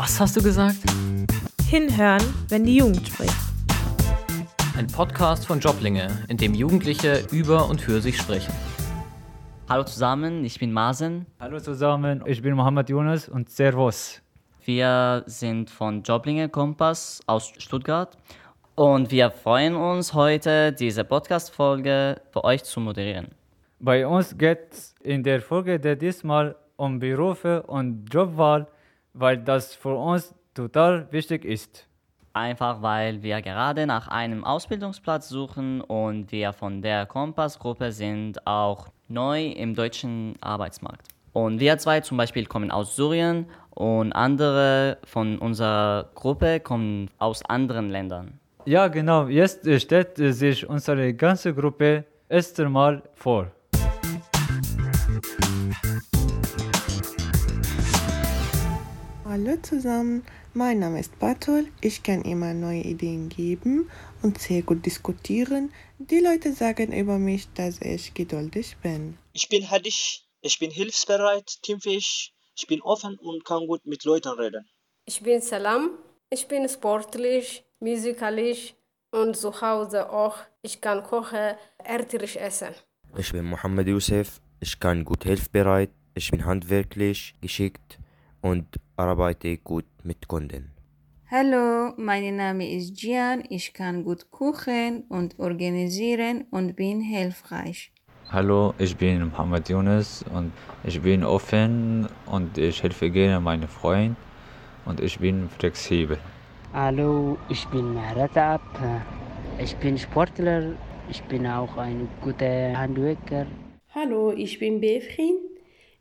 Was hast du gesagt? Hinhören, wenn die Jugend spricht. Ein Podcast von Joblinge, in dem Jugendliche über und für sich sprechen. Hallo zusammen, ich bin Masen. Hallo zusammen, ich bin Mohammed Yunus und Servus. Wir sind von Joblinge Kompass aus Stuttgart und wir freuen uns heute, diese Podcast-Folge für euch zu moderieren. Bei uns geht es in der Folge diesmal um Berufe und Jobwahl, weil das für uns total wichtig ist. Einfach weil wir gerade nach einem Ausbildungsplatz suchen und wir von der Kompass-Gruppe sind auch neu im deutschen Arbeitsmarkt. Und wir zwei zum Beispiel kommen aus Syrien und andere von unserer Gruppe kommen aus anderen Ländern. Ja, genau. Jetzt stellt sich unsere ganze Gruppe erst einmal vor. Hallo zusammen, mein Name ist Bartol. Ich kann immer neue Ideen geben und sehr gut diskutieren. Die Leute sagen über mich, dass ich geduldig bin. Ich bin Hadish, ich bin hilfsbereit, teamfähig, ich bin offen und kann gut mit Leuten reden. Ich bin Salam, ich bin sportlich, musikalisch und zu Hause auch. Ich kann kochen, ärterisch essen. Ich bin Mohammed Youssef, ich kann gut hilfsbereit, ich bin handwerklich, geschickt und arbeite gut mit Kunden. Hallo, mein Name ist Gian, ich kann gut kochen und organisieren und bin hilfreich. Hallo, ich bin Mohammed Yunus und ich bin offen und ich helfe gerne meinen Freunden und ich bin flexibel. Hallo, ich bin Mehret Ab. Ich bin Sportler, ich bin auch ein guter Handwerker. Hallo, ich bin Befrin.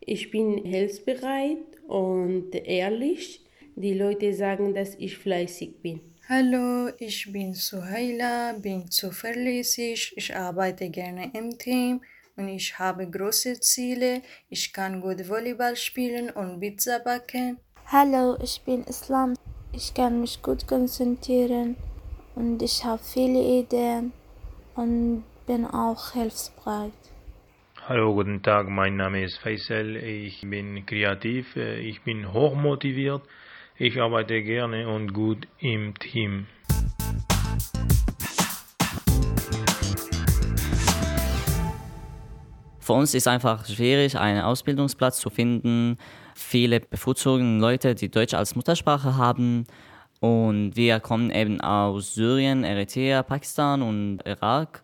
Ich bin hilfsbereit und ehrlich. Die Leute sagen, dass ich fleißig bin. Hallo, ich bin Suhaila, bin zuverlässig, ich arbeite gerne im Team und ich habe große Ziele. Ich kann gut Volleyball spielen und Pizza backen. Hallo, ich bin Islam. Ich kann mich gut konzentrieren und ich habe viele Ideen und bin auch hilfsbereit. Hallo, guten Tag, mein Name ist Faisal, ich bin kreativ, ich bin hochmotiviert, ich arbeite gerne und gut im Team. Für uns ist einfach schwierig, einen Ausbildungsplatz zu finden. Viele bevorzugen Leute, die Deutsch als Muttersprache haben. Und wir kommen eben aus Syrien, Eritrea, Pakistan und Irak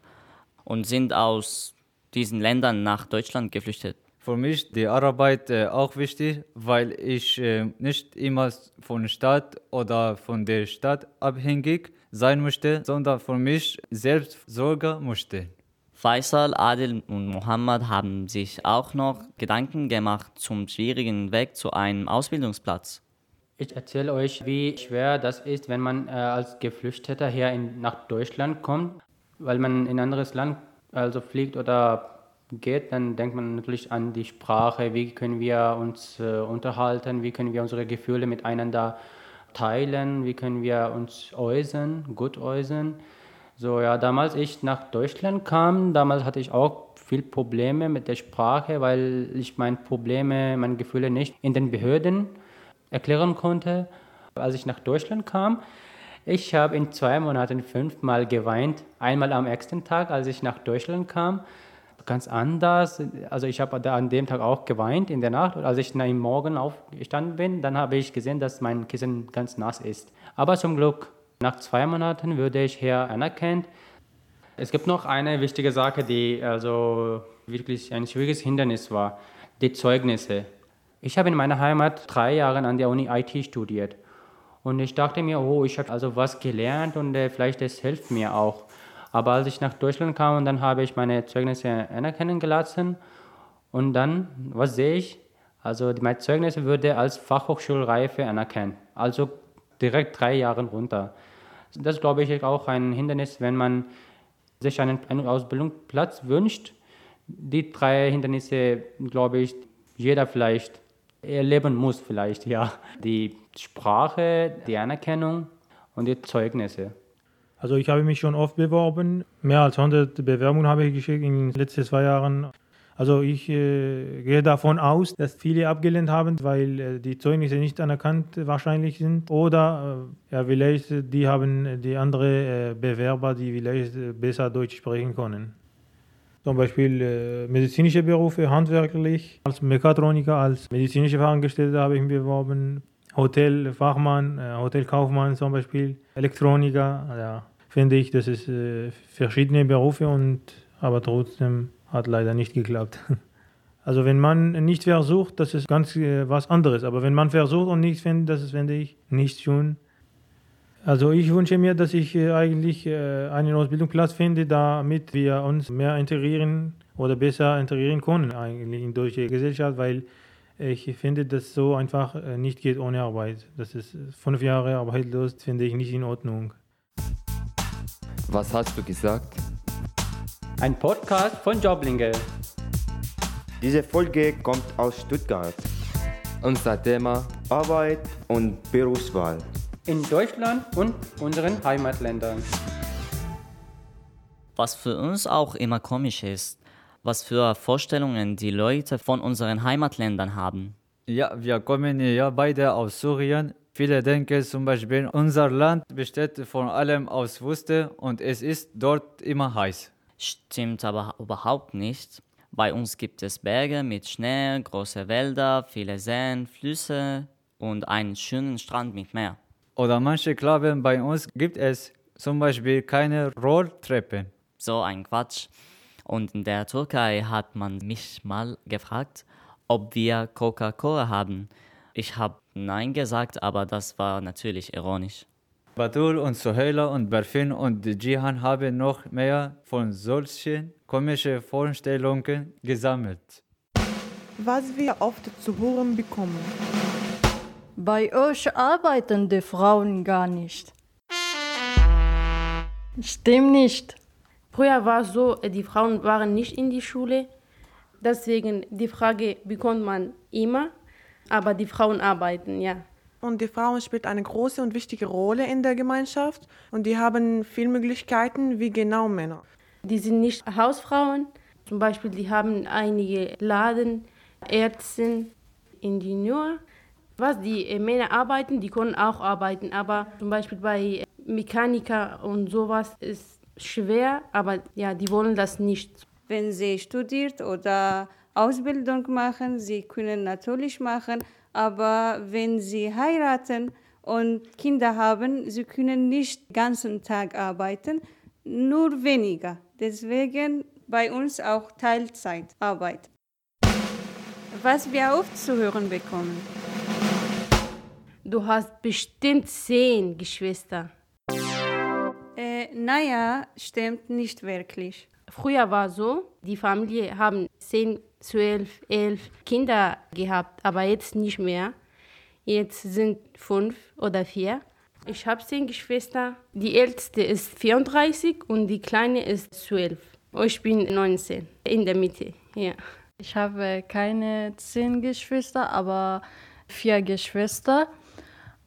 und sind aus diesen Ländern nach Deutschland geflüchtet. Für mich die Arbeit äh, auch wichtig, weil ich äh, nicht immer von Stadt oder von der Stadt abhängig sein möchte, sondern für mich selbst sorgen möchte. Faisal, Adil und Mohammed haben sich auch noch Gedanken gemacht zum schwierigen Weg zu einem Ausbildungsplatz. Ich erzähle euch, wie schwer das ist, wenn man äh, als Geflüchteter hier in, nach Deutschland kommt, weil man in ein anderes Land also fliegt oder geht, dann denkt man natürlich an die Sprache, wie können wir uns äh, unterhalten, wie können wir unsere Gefühle miteinander teilen, wie können wir uns äußern, gut äußern. So, ja, damals ich nach Deutschland kam, damals hatte ich auch viel Probleme mit der Sprache, weil ich meine Probleme, meine Gefühle nicht in den Behörden erklären konnte. Als ich nach Deutschland kam, ich habe in zwei Monaten fünfmal geweint. Einmal am ersten Tag, als ich nach Deutschland kam, ganz anders. Also ich habe an dem Tag auch geweint in der Nacht. Und als ich am Morgen aufgestanden bin, dann habe ich gesehen, dass mein Kissen ganz nass ist. Aber zum Glück nach zwei Monaten würde ich hier anerkannt. Es gibt noch eine wichtige Sache, die also wirklich ein schwieriges Hindernis war, die Zeugnisse. Ich habe in meiner Heimat drei Jahre an der Uni IT studiert. Und ich dachte mir, oh, ich habe also was gelernt und äh, vielleicht das hilft mir auch. Aber als ich nach Deutschland kam und dann habe ich meine Zeugnisse anerkennen gelassen und dann, was sehe ich? Also meine Zeugnisse würde als Fachhochschulreife anerkennen. Also direkt drei Jahre runter. Das glaube ich auch ein Hindernis, wenn man sich einen, einen Ausbildungsplatz wünscht. Die drei Hindernisse, glaube ich, jeder vielleicht erleben muss, vielleicht, ja. Die Sprache, die Anerkennung und die Zeugnisse. Also ich habe mich schon oft beworben. Mehr als 100 Bewerbungen habe ich geschickt in den letzten zwei Jahren. Also ich äh, gehe davon aus, dass viele abgelehnt haben, weil äh, die Zeugnisse nicht anerkannt wahrscheinlich sind. Oder äh, ja, vielleicht äh, die haben die andere äh, Bewerber, die vielleicht äh, besser Deutsch sprechen können. Zum Beispiel äh, medizinische Berufe, handwerklich, als Mechatroniker, als medizinische Fachangestellte habe ich mich beworben. Hotelfachmann, äh, Hotelkaufmann zum Beispiel, Elektroniker. Ja, finde ich, das ist äh, verschiedene Berufe und aber trotzdem hat leider nicht geklappt. Also wenn man nicht versucht, das ist ganz äh, was anderes. Aber wenn man versucht und nichts findet, das ist, finde ich, nicht schön. Also ich wünsche mir, dass ich eigentlich einen Ausbildungsplatz finde, damit wir uns mehr integrieren oder besser integrieren können eigentlich in deutsche Gesellschaft, weil ich finde, dass so einfach äh, nicht geht ohne Arbeit. Das ist fünf Jahre arbeitslos, finde ich nicht in Ordnung. Was hast du gesagt? Ein Podcast von Joblinge. Diese Folge kommt aus Stuttgart. Unser Thema Arbeit und Berufswahl. In Deutschland und unseren Heimatländern. Was für uns auch immer komisch ist, was für Vorstellungen die Leute von unseren Heimatländern haben. Ja, wir kommen ja beide aus Syrien. Viele denken zum Beispiel, unser Land besteht vor allem aus Wüste und es ist dort immer heiß. Stimmt aber überhaupt nicht. Bei uns gibt es Berge mit Schnee, große Wälder, viele Seen, Flüsse und einen schönen Strand mit Meer. Oder manche glauben, bei uns gibt es zum Beispiel keine Rolltreppen. So ein Quatsch. Und in der Türkei hat man mich mal gefragt, ob wir Coca-Cola haben. Ich habe Nein gesagt, aber das war natürlich ironisch. Batul und Soheila und Berfin und Jihan haben noch mehr von solchen komischen Vorstellungen gesammelt. Was wir oft zu hören bekommen. Bei euch arbeiten die Frauen gar nicht. Stimmt nicht. Früher war es so, die Frauen waren nicht in die Schule. Deswegen die Frage bekommt man immer, aber die Frauen arbeiten, ja. Und die Frauen spielen eine große und wichtige Rolle in der Gemeinschaft und die haben viele Möglichkeiten wie genau Männer. Die sind nicht Hausfrauen. Zum Beispiel, die haben einige Laden, Ärzte, Ingenieur. Was die äh, Männer arbeiten, die können auch arbeiten. Aber zum Beispiel bei Mechaniker und sowas ist schwer, aber ja, die wollen das nicht. Wenn sie studiert oder Ausbildung machen, sie können natürlich machen, aber wenn sie heiraten und Kinder haben, sie können nicht den ganzen Tag arbeiten, nur weniger. Deswegen bei uns auch Teilzeitarbeit. Was wir oft zu hören bekommen. Du hast bestimmt zehn Geschwister. Naja, stimmt nicht wirklich. Früher war so, die Familie haben zehn, zwölf, elf Kinder gehabt, aber jetzt nicht mehr. Jetzt sind fünf oder vier. Ich habe zehn Geschwister. Die älteste ist 34 und die kleine ist 12. Ich bin 19, in der Mitte. Ja. Ich habe keine zehn Geschwister, aber vier Geschwister.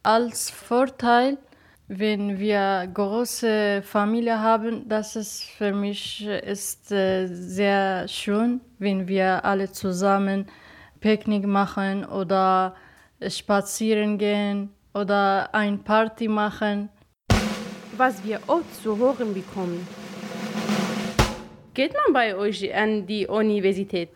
Als Vorteil, wenn wir große Familie haben, das ist für mich ist äh, sehr schön, wenn wir alle zusammen Picknick machen oder spazieren gehen oder ein Party machen. Was wir oft zu hören bekommen. Geht man bei euch an die Universität?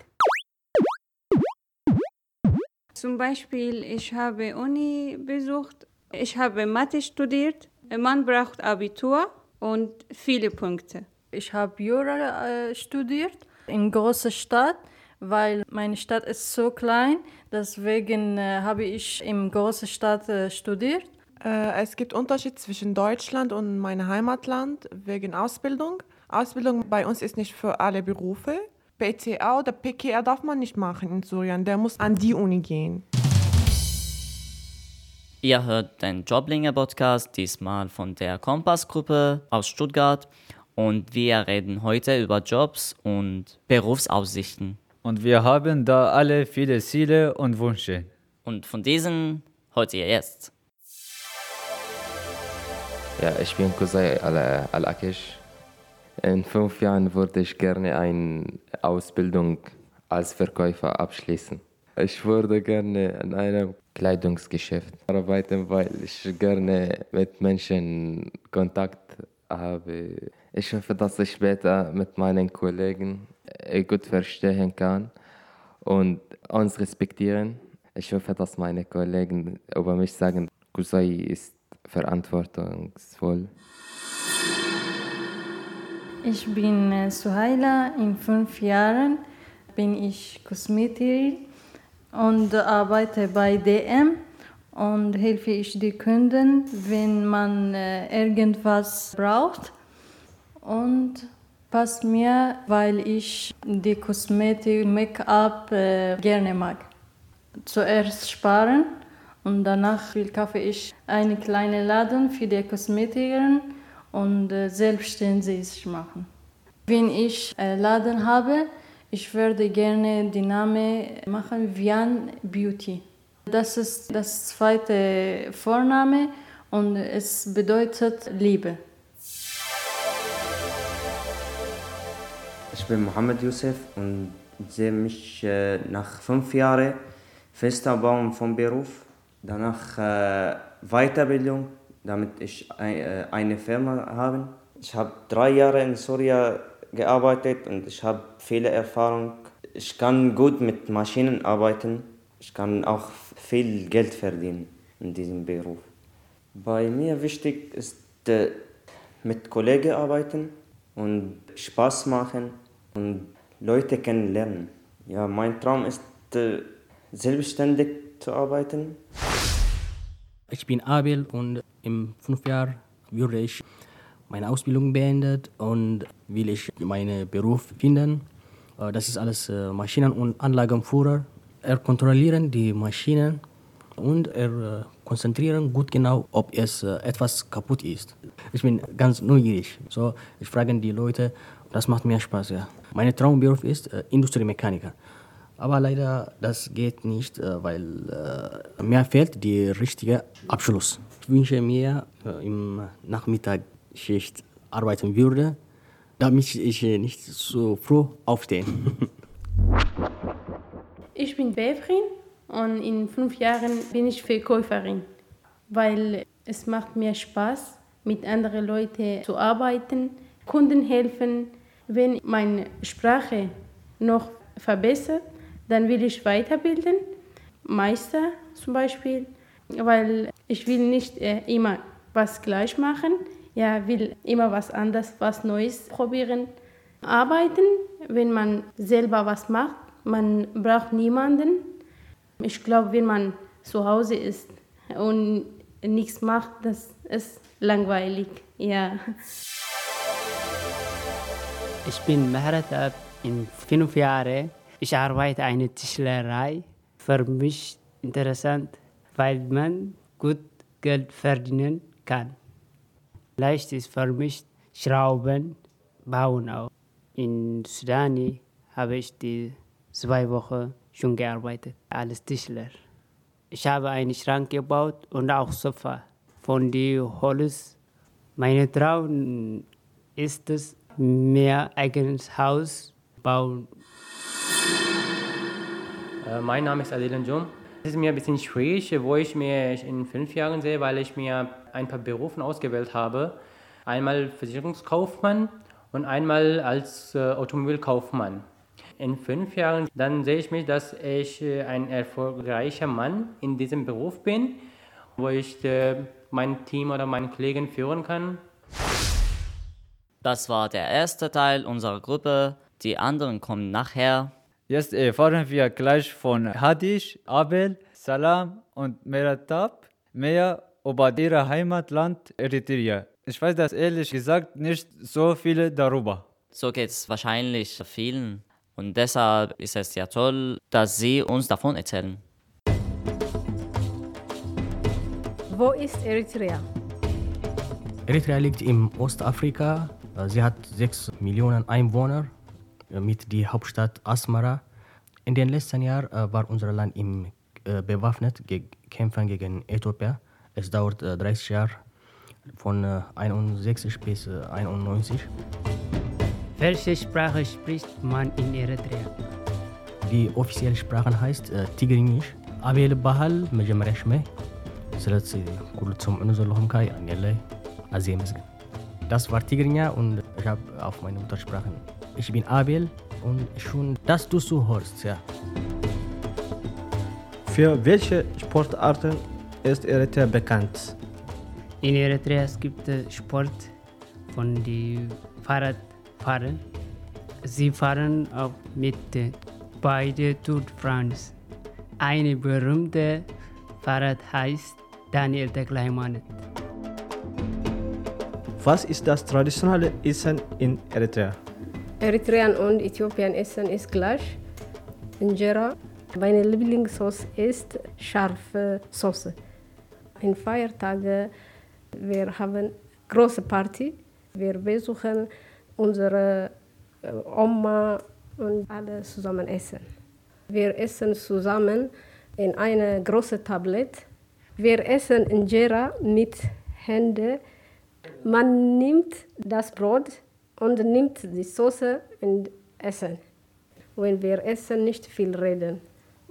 Zum Beispiel, ich habe Uni besucht, ich habe Mathe studiert. Man braucht Abitur und viele Punkte. Ich habe Jura äh, studiert in großer Stadt, weil meine Stadt ist so klein. Deswegen äh, habe ich in großer Stadt äh, studiert. Äh, es gibt Unterschied zwischen Deutschland und meinem Heimatland wegen Ausbildung. Ausbildung bei uns ist nicht für alle Berufe. PCA oder PKR darf man nicht machen in Syrien. Der muss an die Uni gehen. Ihr hört den Joblinger Podcast, diesmal von der Kompass-Gruppe aus Stuttgart. Und wir reden heute über Jobs und Berufsaussichten. Und wir haben da alle viele Ziele und Wünsche. Und von diesen hört ihr jetzt. Ja, ich bin Kusai Al-Akish. In fünf Jahren würde ich gerne eine Ausbildung als Verkäufer abschließen. Ich würde gerne in einem Kleidungsgeschäft arbeiten, weil ich gerne mit Menschen Kontakt habe. Ich hoffe, dass ich später mit meinen Kollegen äh, gut verstehen kann und uns respektieren. Ich hoffe, dass meine Kollegen über mich sagen, Kusai ist verantwortungsvoll. Ich bin äh, Suhaila, in fünf Jahren bin ich Kosmetikerin und arbeite bei DM und helfe ich die Kunden, wenn man äh, irgendwas braucht. Und passt mir, weil ich die Kosmetik, Make-up äh, gerne mag. Zuerst sparen und danach kaufe ich einen kleinen Laden für die Kosmetikerin und äh, selbstständig machen. Wenn ich einen Laden habe, ich würde gerne den Namen machen Vian Beauty. Das ist das zweite Vorname und es bedeutet Liebe. Ich bin Mohammed Youssef und sehe mich äh, nach fünf Jahren fester Baum vom Beruf, danach äh, Weiterbildung, damit ich äh, eine Firma habe. Ich habe drei Jahre in Syrien gearbeitet und ich habe viele Erfahrung. Ich kann gut mit Maschinen arbeiten. Ich kann auch viel Geld verdienen in diesem Beruf. Bei mir wichtig ist äh, mit Kollegen arbeiten und Spaß machen und Leute kennenlernen. Ja, mein Traum ist äh, selbstständig zu arbeiten. Ich bin Abel und in fünf Jahren würde ich meine Ausbildung beendet und will ich meinen Beruf finden. Äh, das ist alles äh, Maschinen- und Anlagenführer. Er kontrollieren die Maschinen und er äh, konzentrieren gut genau, ob es etwas kaputt ist. Ich bin ganz neugierig. So, ich frage die Leute, das macht mir Spaß. Ja. Mein Traumberuf ist Industriemechaniker. Aber leider, das geht nicht, weil mir fehlt der richtige Abschluss. Ich wünsche mir im Nachmittagsschicht arbeiten würde, damit ich nicht so früh aufstehe. Ich bin Bevrin und in fünf Jahren bin ich Verkäuferin, weil es macht mir Spaß, mit anderen Leuten zu arbeiten, Kunden helfen. Wenn meine Sprache noch verbessert, dann will ich weiterbilden, Meister zum Beispiel, weil ich will nicht äh, immer was gleich machen, ja, will immer was anderes, was Neues probieren. Arbeiten, wenn man selber was macht, man braucht niemanden. Ich glaube, wenn man zu Hause ist und nichts macht, das ist langweilig, ja. Ich bin Mehret Ab, in fünf Jahren. Ich arbeite eine Tischlerei. Für mich interessant, weil man gut Geld verdienen kann. Leicht ist für mich Schrauben bauen auch. In Sudan habe ich die zwei Wochen schon gearbeitet als Tischler. Ich habe einen Schrank gebaut und auch Sofa von dem Holz. Mein Traum ist es, mehr eigenes Haus bauen. Äh, mein Name ist Adil Jum. Es ist mir ein bisschen schwierig, wo ich mich in fünf Jahren sehe, weil ich mir ein paar Berufe ausgewählt habe. Einmal Versicherungskaufmann und einmal als äh, Automobilkaufmann. In fünf Jahren dann sehe ich mich, dass ich äh, ein erfolgreicher Mann in diesem Beruf bin, wo ich äh, mein Team oder meine Kollegen führen kann. Das war der erste Teil unserer Gruppe. Die anderen kommen nachher. Jetzt erfahren wir gleich von Hadish, Abel, Salam und Meratab mehr über ihr Heimatland Eritrea. Ich weiß das ehrlich gesagt nicht so viele darüber. So geht es wahrscheinlich vielen. Und deshalb ist es ja toll, dass Sie uns davon erzählen. Wo ist Eritrea? Eritrea liegt im Ostafrika. Sie hat 6 Millionen Einwohner mit der Hauptstadt Asmara. In den letzten Jahren war unser Land im, äh, bewaffnet ge Kämpfen gegen Äthiopien. Es dauert äh, 30 Jahre von äh, 61 bis 91. Welche Sprache spricht man in Eritrea? Die offizielle Sprache heißt äh, Tigringisch. አቤል ይባሃል መጀመሪያ ሽመይ ስለዚ ኩሉ ትሰምዑኑ ዘለኹም ከ ያኔለይ ኣዝየ መስግን Das war Tigrinya und ich habe auf meine Muttersprache. ich bin Abel und schon, dass du so hörst, ja. Für welche Sportarten ist Eritrea bekannt? In Eritrea es gibt Sport von die Fahrradfahren. Sie fahren auch mit äh, beide Tour de France. Eine berühmte Fahrrad heißt Daniel Tekleheimanet. Was ist das traditionelle Essen in Eritrea? Eritrean und Äthiopien essen ist gleich. Injera. Meine Lieblingssauce ist scharfe Soße. In Feiertage wir haben große Party. Wir besuchen unsere äh, Oma und alle zusammen essen. Wir essen zusammen in eine große Tablet. Wir essen Injera mit Händen. Man nimmt das Brot und nimmt die Soße und essen. Wenn wir essen, nicht viel reden.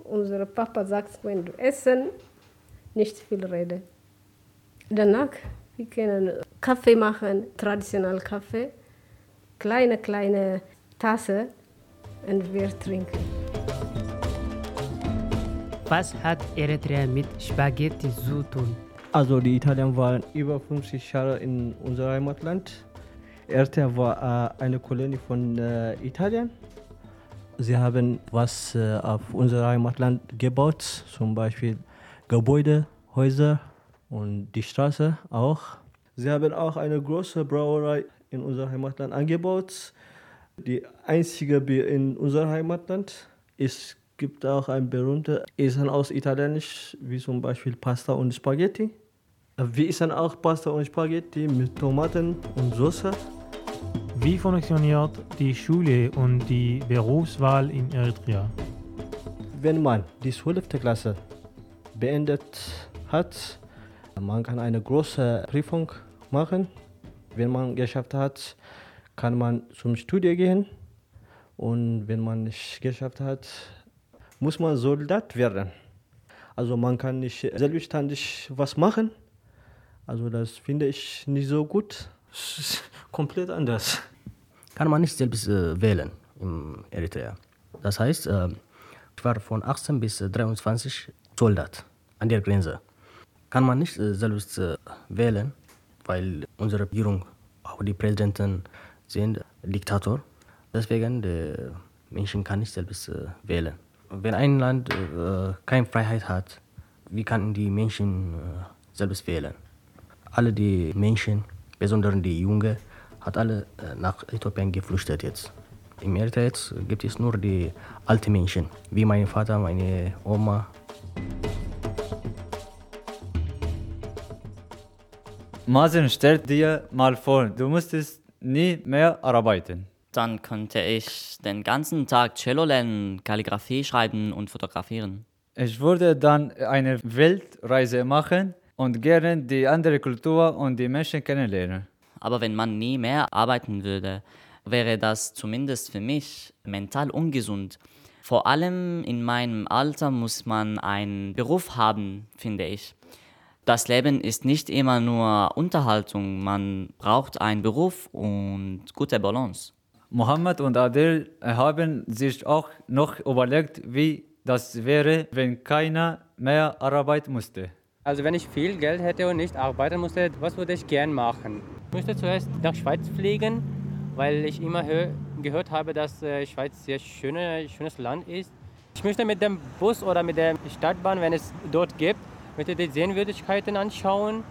Unser Papa sagt, wenn du essen, nicht viel reden. Danach, wir können Kaffee machen, traditionell Kaffee, kleine, kleine Tasse und wir trinken. Was hat Eritrea mit Spaghetti zu tun? Also die Italiener waren über 50 Jahre in unserem Heimatland. Eritrea war äh, eine Kolonie von äh, Italien. Sie haben was äh, auf unser Heimatland gebaut, zum Beispiel Gebäude, Häuser und die Straße auch. Sie haben auch eine große Brauerei in unser Heimatland angebaut. Die einzige Bier in unserem Heimatland. Es gibt auch ein berühmtes Essen aus Italienisch, wie zum Beispiel Pasta und Spaghetti. Wir essen auch Pasta und Spaghetti mit Tomaten und Soße. Wie funktioniert die Schule und die Berufswahl in Eritrea? Wenn man die 12. Klasse beendet hat, man kann eine große Prüfung machen. Wenn man geschafft hat, kann man zum Studium gehen. Und wenn man nicht geschafft hat, muss man Soldat werden. Also man kann nicht selbstständig was machen. Also das finde ich nicht so gut. Es ist komplett anders. Kann man nicht selbst äh, wählen in Eritrea. Das heißt, äh, ich war von 18 bis 23 Soldat an der Grenze. Kann man nicht äh, selbst äh, wählen, weil unsere Regierung, auch die Präsidenten sind Diktator. Deswegen die Menschen kann nicht selbst äh, wählen. Wenn ein Land äh, keine Freiheit hat, wie kann die Menschen äh, selbst wählen? Alle die Menschen, besonders die Jungen, hat alle äh, nach Äthiopien geflüchtet jetzt. Im Eritrea jetzt gibt es nur die alten Menschen, wie mein Vater, meine Oma. Masen, stell dir mal vor, du musstest nie mehr arbeiten. Dann könnte ich den ganzen Tag Cello lernen, Kalligrafie schreiben und fotografieren. Ich würde dann eine Weltreise machen und gerne die andere Kultur und die Menschen kennenlernen. Aber wenn man nie mehr arbeiten würde, wäre das zumindest für mich mental ungesund. Vor allem in meinem Alter muss man einen Beruf haben, finde ich. Das Leben ist nicht immer nur Unterhaltung, man braucht einen Beruf und gute Balance. Mohammed und Adel haben sich auch noch überlegt, wie das wäre, wenn keiner mehr arbeiten musste. Also wenn ich viel Geld hätte und nicht arbeiten musste, was würde ich gern machen? Ich müsste zuerst nach Schweiz fliegen, weil ich immer gehört habe, dass äh, Schweiz ein sehr schöne, schönes Land ist. Ich möchte mit dem Bus oder mit der Stadtbahn, wenn es dort gibt, möchte die Sehenswürdigkeiten anschauen.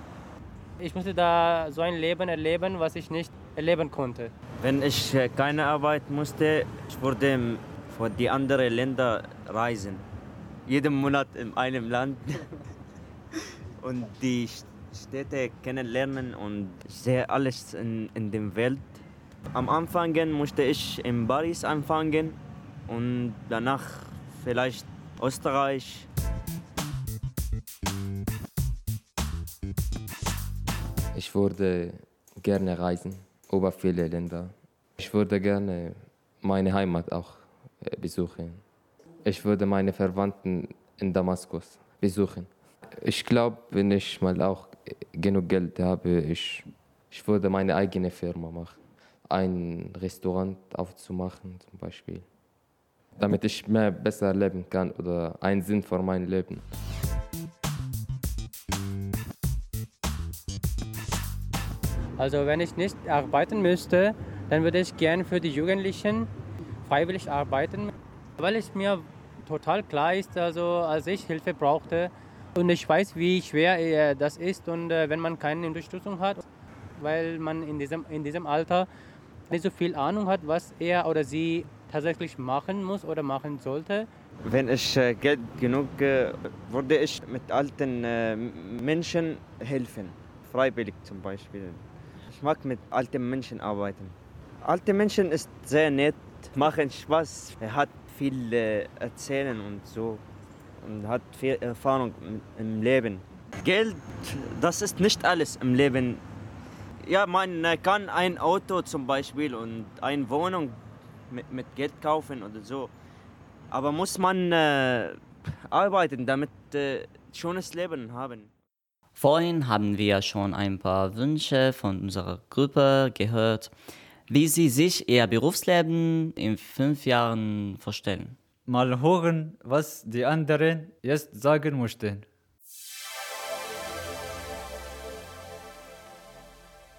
Ich musste da so ein Leben erleben, was ich nicht erleben konnte. Wenn ich äh, keine Arbeit musste, ich würde vor die anderen Länder reisen. Jeden Monat in einem Land und die Städte kennenlernen und ich sehe alles in, in der Welt. Am Anfang musste ich in Paris anfangen und danach vielleicht Österreich. Ich würde gerne reisen über viele Länder. Ich würde gerne meine Heimat auch äh, besuchen. Ich würde meine Verwandten in Damaskus besuchen. Ich glaube, wenn ich mal auch genug Geld habe, ich, ich würde meine eigene Firma machen. Ein Restaurant aufzumachen zum Beispiel. Damit ich mehr besser leben kann oder einen Sinn für mein Leben. Also wenn ich nicht arbeiten müsste, dann würde ich gerne für die Jugendlichen freiwillig arbeiten, weil es mir total klar ist, also als ich Hilfe brauchte und ich weiß, wie schwer äh, das ist und äh, wenn man keine Unterstützung hat, weil man in diesem, in diesem Alter nicht so viel Ahnung hat, was er oder sie tatsächlich machen muss oder machen sollte. Wenn ich äh, Geld genug würde ich mit alten Menschen helfen, freiwillig zum Beispiel. Ich mag mit alten Menschen arbeiten. Alte Menschen ist sehr nett, machen Spaß, er hat viel äh, erzählen und so und hat viel Erfahrung im Leben. Geld, das ist nicht alles im Leben. Ja, man kann ein Auto zum Beispiel und eine Wohnung mit, mit Geld kaufen oder so. Aber muss man äh, arbeiten, damit äh, schönes Leben haben. Vorhin haben wir schon ein paar Wünsche von unserer Gruppe gehört, wie sie sich ihr Berufsleben in fünf Jahren vorstellen. Mal hören, was die anderen jetzt sagen möchten.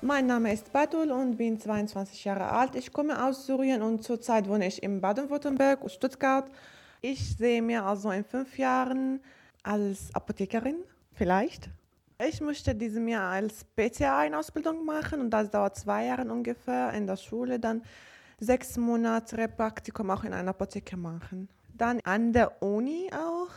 Mein Name ist Batul und bin 22 Jahre alt. Ich komme aus Syrien und zurzeit wohne ich in Baden-Württemberg, Stuttgart. Ich sehe mir also in fünf Jahren als Apothekerin vielleicht. Ich möchte diesem Jahr als PTA eine Ausbildung machen und das dauert zwei Jahre ungefähr in der Schule. Dann sechs Monate Praktikum auch in einer Apotheke machen. Dann an der Uni auch.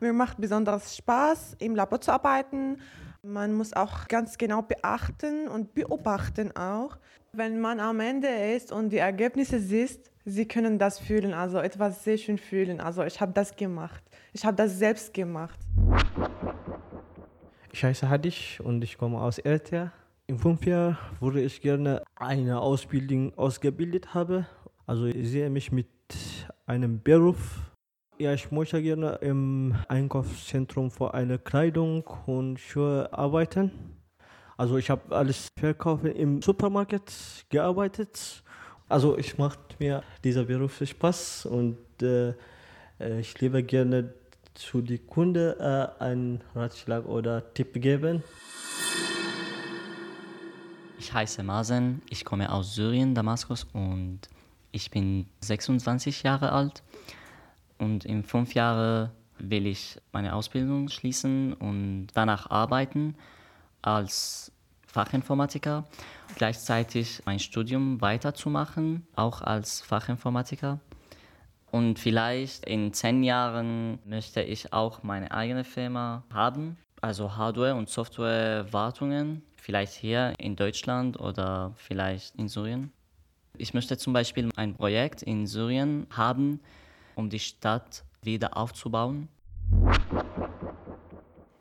Mir macht besonders Spaß, im Labor zu arbeiten. Man muss auch ganz genau beachten und beobachten auch. Wenn man am Ende ist und die Ergebnisse sieht, sie können das fühlen, also etwas sehr schön fühlen. Also ich habe das gemacht. Ich habe das selbst gemacht. Ich heiße Hadish und ich komme aus Eritrea. In fünf Jahren würde ich gerne eine Ausbildung ausgebildet haben. Also ich sehe mich mit einem Beruf ja, ich möchte gerne im Einkaufszentrum für eine Kleidung und Schuhe arbeiten. Also ich habe alles verkauft im Supermarkt gearbeitet. Also ich macht mir dieser Beruf Spaß und äh, ich liebe gerne zu den Kunden äh, einen Ratschlag oder Tipp geben. Ich heiße Mazen, ich komme aus Syrien, Damaskus und ich bin 26 Jahre alt. Und in fünf Jahren will ich meine Ausbildung schließen und danach arbeiten als Fachinformatiker. Gleichzeitig mein Studium weiterzumachen, auch als Fachinformatiker. Und vielleicht in zehn Jahren möchte ich auch meine eigene Firma haben, also Hardware- und Softwarewartungen, vielleicht hier in Deutschland oder vielleicht in Syrien. Ich möchte zum Beispiel ein Projekt in Syrien haben, um die Stadt wieder aufzubauen?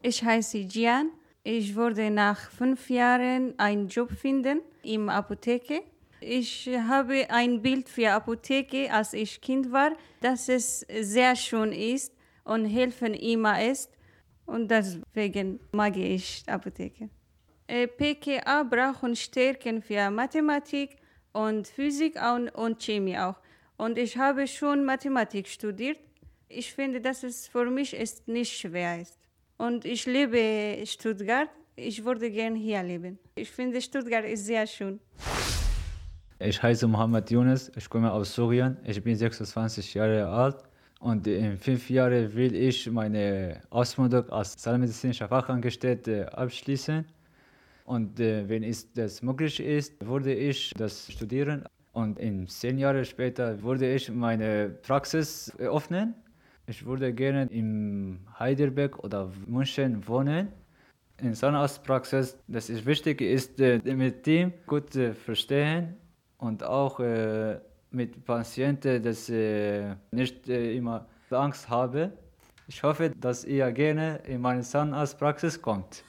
Ich heiße Jian. Ich würde nach fünf Jahren einen Job finden im Apotheke. Ich habe ein Bild für Apotheke, als ich Kind war, dass es sehr schön ist und helfen immer ist. Und deswegen mag ich Apotheke. Äh, PKA brauchen Stärken für Mathematik und Physik und Chemie auch. Und ich habe schon Mathematik studiert. Ich finde, dass es für mich ist nicht schwer ist. Und ich liebe Stuttgart. Ich würde gerne hier leben. Ich finde, Stuttgart ist sehr schön. Ich heiße Mohammed Yunus, ich komme aus Syrien, ich bin 26 Jahre alt und in fünf Jahren will ich meine Ausbildung als zahnmedizinischer Fachangestellter abschließen. Und äh, wenn es das möglich ist, würde ich das studieren. Und in zehn Jahren später würde ich meine Praxis öffnen. Ich würde gerne in Heidelberg oder München wohnen. In Zahnarztpraxis, das ist wichtig ist, äh, mit Team gut äh, verstehen und auch äh, mit Patienten, dass ich nicht immer Angst habe. Ich hoffe, dass ihr gerne in meine Zahnarztpraxis kommt.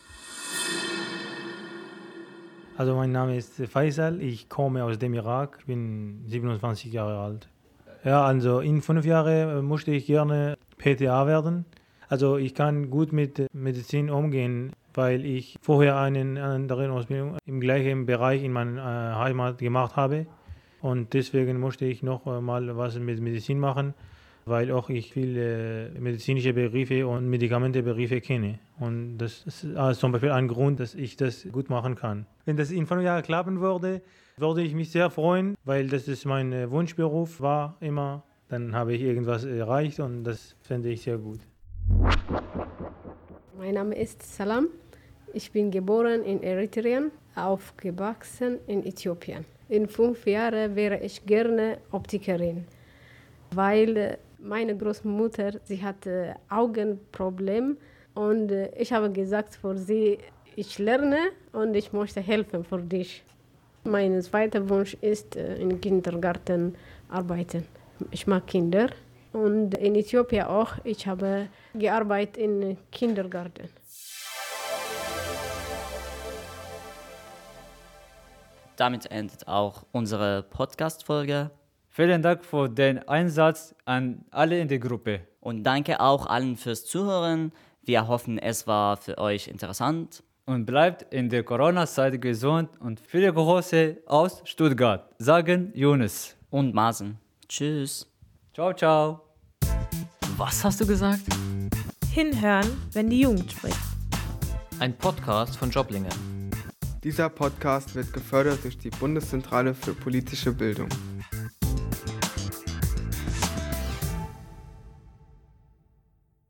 Also mein Name ist Faisal, ich komme aus dem Irak, bin 27 Jahre alt. Ja, also in fünf Jahren möchte ich gerne PTA werden. Also ich kann gut mit Medizin umgehen, weil ich vorher eine andere Ausbildung im gleichen Bereich in meiner Heimat gemacht habe. Und deswegen möchte ich noch mal was mit Medizin machen, weil auch ich viele medizinische Begriffe und Medikamentebegriffe kenne. Und das ist zum Beispiel ein Grund, dass ich das gut machen kann. Wenn das in fünf Jahren klappen würde, würde ich mich sehr freuen, weil das ist mein Wunschberuf war immer. Dann habe ich irgendwas erreicht und das fände ich sehr gut. Mein Name ist Salam. Ich bin geboren in Eritrea, aufgewachsen in Äthiopien. In fünf Jahren wäre ich gerne Optikerin, weil meine Großmutter, sie hatte Augenproblem und ich habe gesagt für sie, ich lerne und ich möchte helfen für dich. Mein zweiter Wunsch ist, im Kindergarten arbeiten. Ich mag Kinder und in Äthiopien auch. Ich habe gearbeitet im Kindergarten. Damit endet auch unsere Podcast-Folge. Vielen Dank für den Einsatz an alle in der Gruppe. Und danke auch allen fürs Zuhören. Wir hoffen, es war für euch interessant. Und bleibt in der Corona-Zeit gesund und viele Grüße aus Stuttgart, sagen Jonas und Masen. Tschüss. Ciao, ciao. Was hast du gesagt? Hinhören, wenn die Jugend spricht. Ein Podcast von Joblingen. Dieser Podcast wird gefördert durch die Bundeszentrale für politische Bildung.